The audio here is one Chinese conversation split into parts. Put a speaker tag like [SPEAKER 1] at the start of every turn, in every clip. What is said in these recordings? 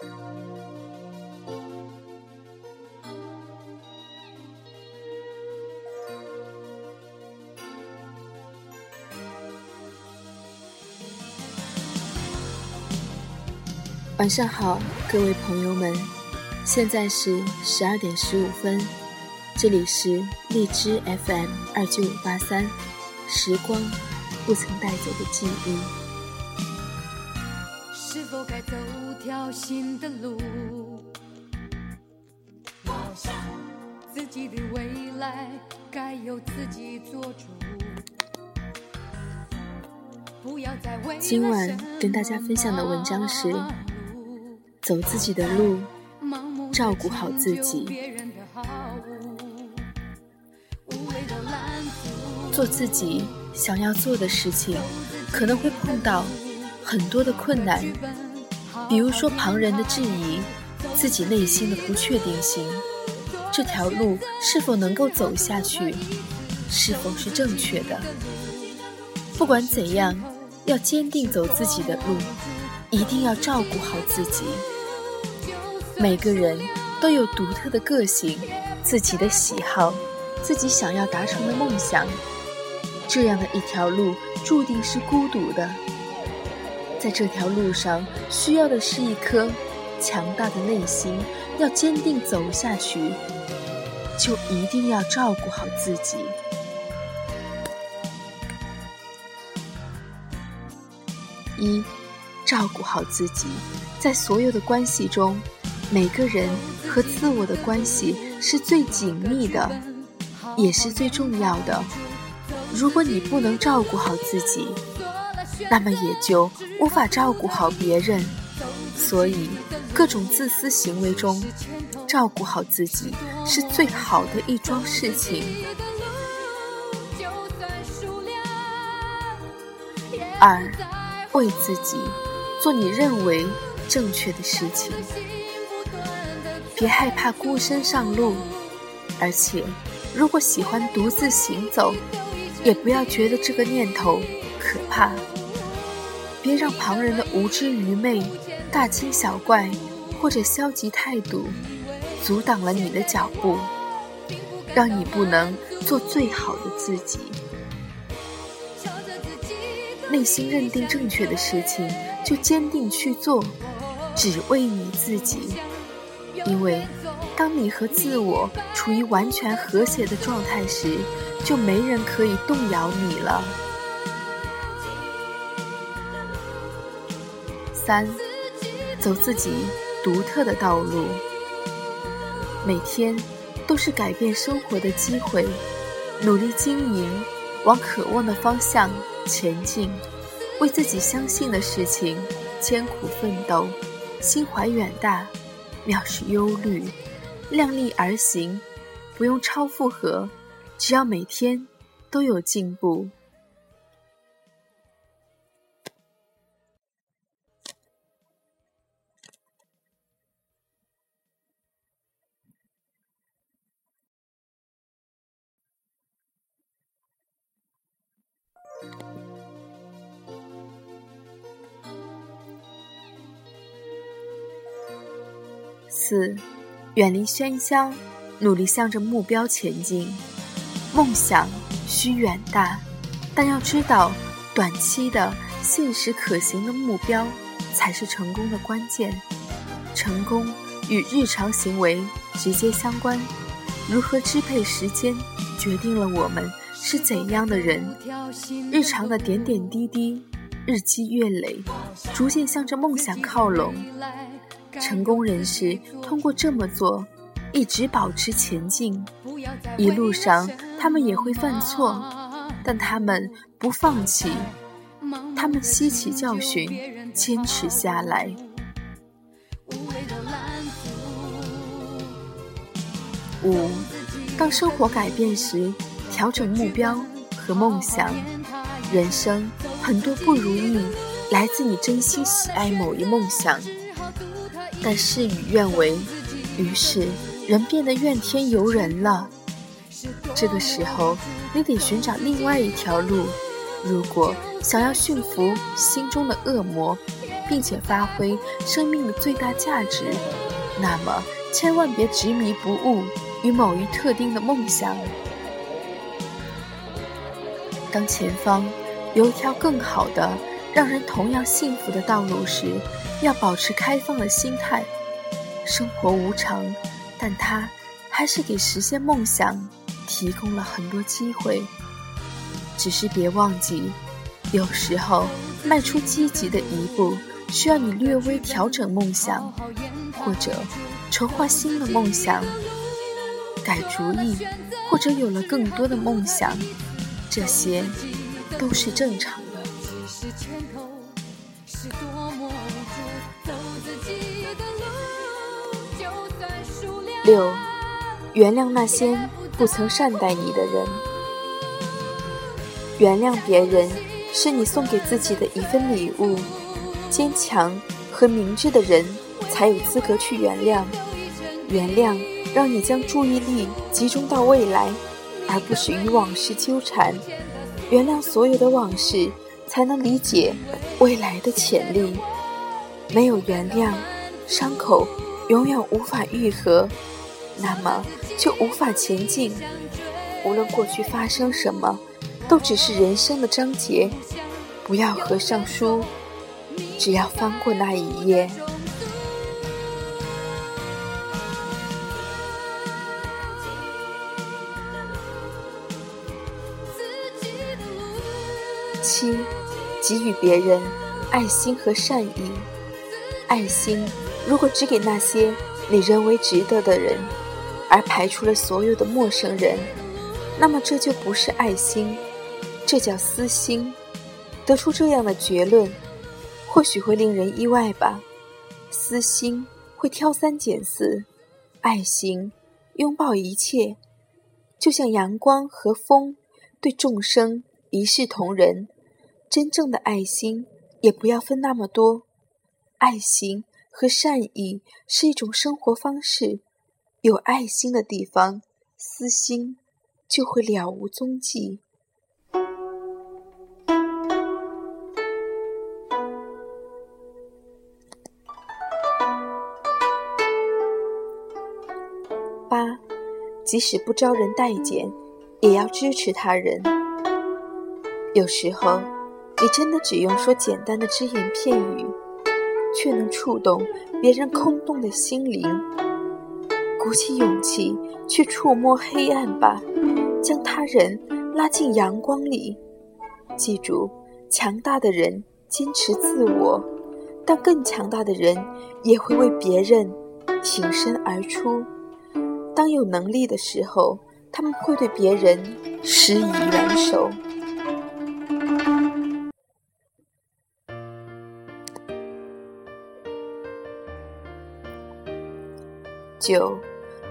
[SPEAKER 1] 晚上好，各位朋友们，现在是十二点十五分，这里是荔枝 FM 二九五八三，时光不曾带走的记忆。是否该走条新的路？我想自己的未来该由自己做主。今晚跟大家分享的文章是。走自己的路，照顾好自己。做自己想要做的事情，可能会碰到很多的困难，比如说旁人的质疑，自己内心的不确定性，这条路是否能够走下去，是否是正确的？不管怎样，要坚定走自己的路。一定要照顾好自己。每个人都有独特的个性、自己的喜好、自己想要达成的梦想。这样的一条路注定是孤独的。在这条路上，需要的是一颗强大的内心。要坚定走下去，就一定要照顾好自己。一。照顾好自己，在所有的关系中，每个人和自我的关系是最紧密的，也是最重要的。如果你不能照顾好自己，那么也就无法照顾好别人。所以，各种自私行为中，照顾好自己是最好的一桩事情。二，为自己。做你认为正确的事情，别害怕孤身上路，而且，如果喜欢独自行走，也不要觉得这个念头可怕。别让旁人的无知愚昧、大惊小怪或者消极态度，阻挡了你的脚步，让你不能做最好的自己。内心认定正确的事情。就坚定去做，只为你自己。因为，当你和自我处于完全和谐的状态时，就没人可以动摇你了。三，走自己独特的道路。每天都是改变生活的机会，努力经营，往渴望的方向前进。为自己相信的事情艰苦奋斗，心怀远大，藐视忧虑，量力而行，不用超负荷，只要每天都有进步。四，远离喧嚣，努力向着目标前进。梦想需远大，但要知道，短期的、现实可行的目标才是成功的关键。成功与日常行为直接相关，如何支配时间，决定了我们是怎样的人。日常的点点滴滴，日积月累，逐渐向着梦想靠拢。成功人士通过这么做，一直保持前进。一路上，他们也会犯错，但他们不放弃，他们吸取教训，坚持下来。五，当生活改变时，调整目标和梦想。人生很多不如意，来自你真心喜爱某一梦想。但事与愿违，于是人变得怨天尤人了。这个时候，你得寻找另外一条路。如果想要驯服心中的恶魔，并且发挥生命的最大价值，那么千万别执迷不悟于某一特定的梦想。当前方有一条更好的、让人同样幸福的道路时，要保持开放的心态。生活无常，但它还是给实现梦想提供了很多机会。只是别忘记，有时候迈出积极的一步，需要你略微调整梦想，或者筹划新的梦想，改主意，或者有了更多的梦想。这些都是正常的。六，原谅那些不曾善待你的人。原谅别人是你送给自己的一份礼物。坚强和明智的人才有资格去原谅。原谅让你将注意力集中到未来。而不是与往事纠缠，原谅所有的往事，才能理解未来的潜力。没有原谅，伤口永远无法愈合，那么就无法前进。无论过去发生什么，都只是人生的章节。不要合上书，只要翻过那一页。七，给予别人爱心和善意。爱心如果只给那些你认为值得的人，而排除了所有的陌生人，那么这就不是爱心，这叫私心。得出这样的结论，或许会令人意外吧。私心会挑三拣四，爱心拥抱一切，就像阳光和风，对众生一视同仁。真正的爱心也不要分那么多，爱心和善意是一种生活方式。有爱心的地方，私心就会了无踪迹。八，即使不招人待见，也要支持他人。有时候。你真的只用说简单的只言片语，却能触动别人空洞的心灵。鼓起勇气去触摸黑暗吧，将他人拉进阳光里。记住，强大的人坚持自我，但更强大的人也会为别人挺身而出。当有能力的时候，他们会对别人施以援手。九，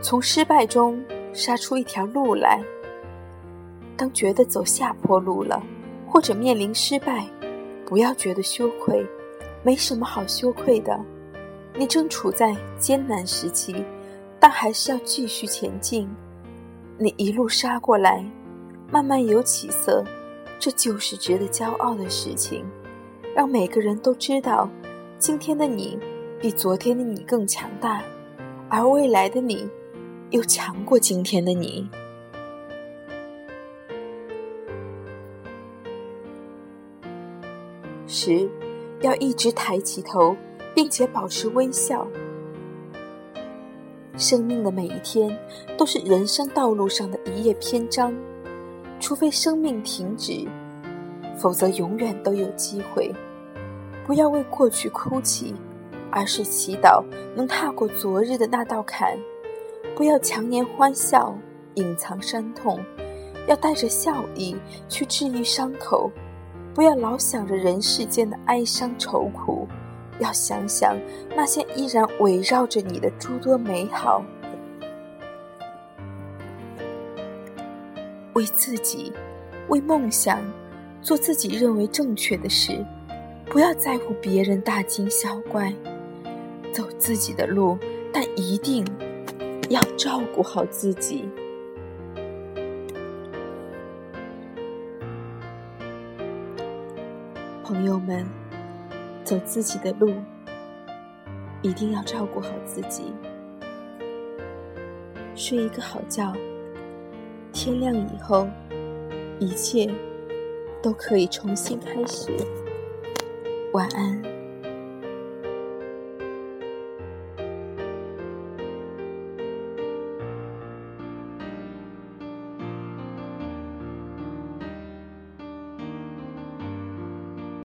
[SPEAKER 1] 从失败中杀出一条路来。当觉得走下坡路了，或者面临失败，不要觉得羞愧，没什么好羞愧的。你正处在艰难时期，但还是要继续前进。你一路杀过来，慢慢有起色，这就是值得骄傲的事情。让每个人都知道，今天的你比昨天的你更强大。而未来的你，又强过今天的你。十，要一直抬起头，并且保持微笑。生命的每一天都是人生道路上的一页篇章，除非生命停止，否则永远都有机会。不要为过去哭泣。而是祈祷能踏过昨日的那道坎，不要强颜欢笑，隐藏伤痛，要带着笑意去治愈伤口。不要老想着人世间的哀伤愁苦，要想想那些依然围绕着你的诸多美好。为自己，为梦想，做自己认为正确的事，不要在乎别人大惊小怪。走自己的路，但一定要照顾好自己。朋友们，走自己的路，一定要照顾好自己。睡一个好觉，天亮以后，一切都可以重新开始。晚安。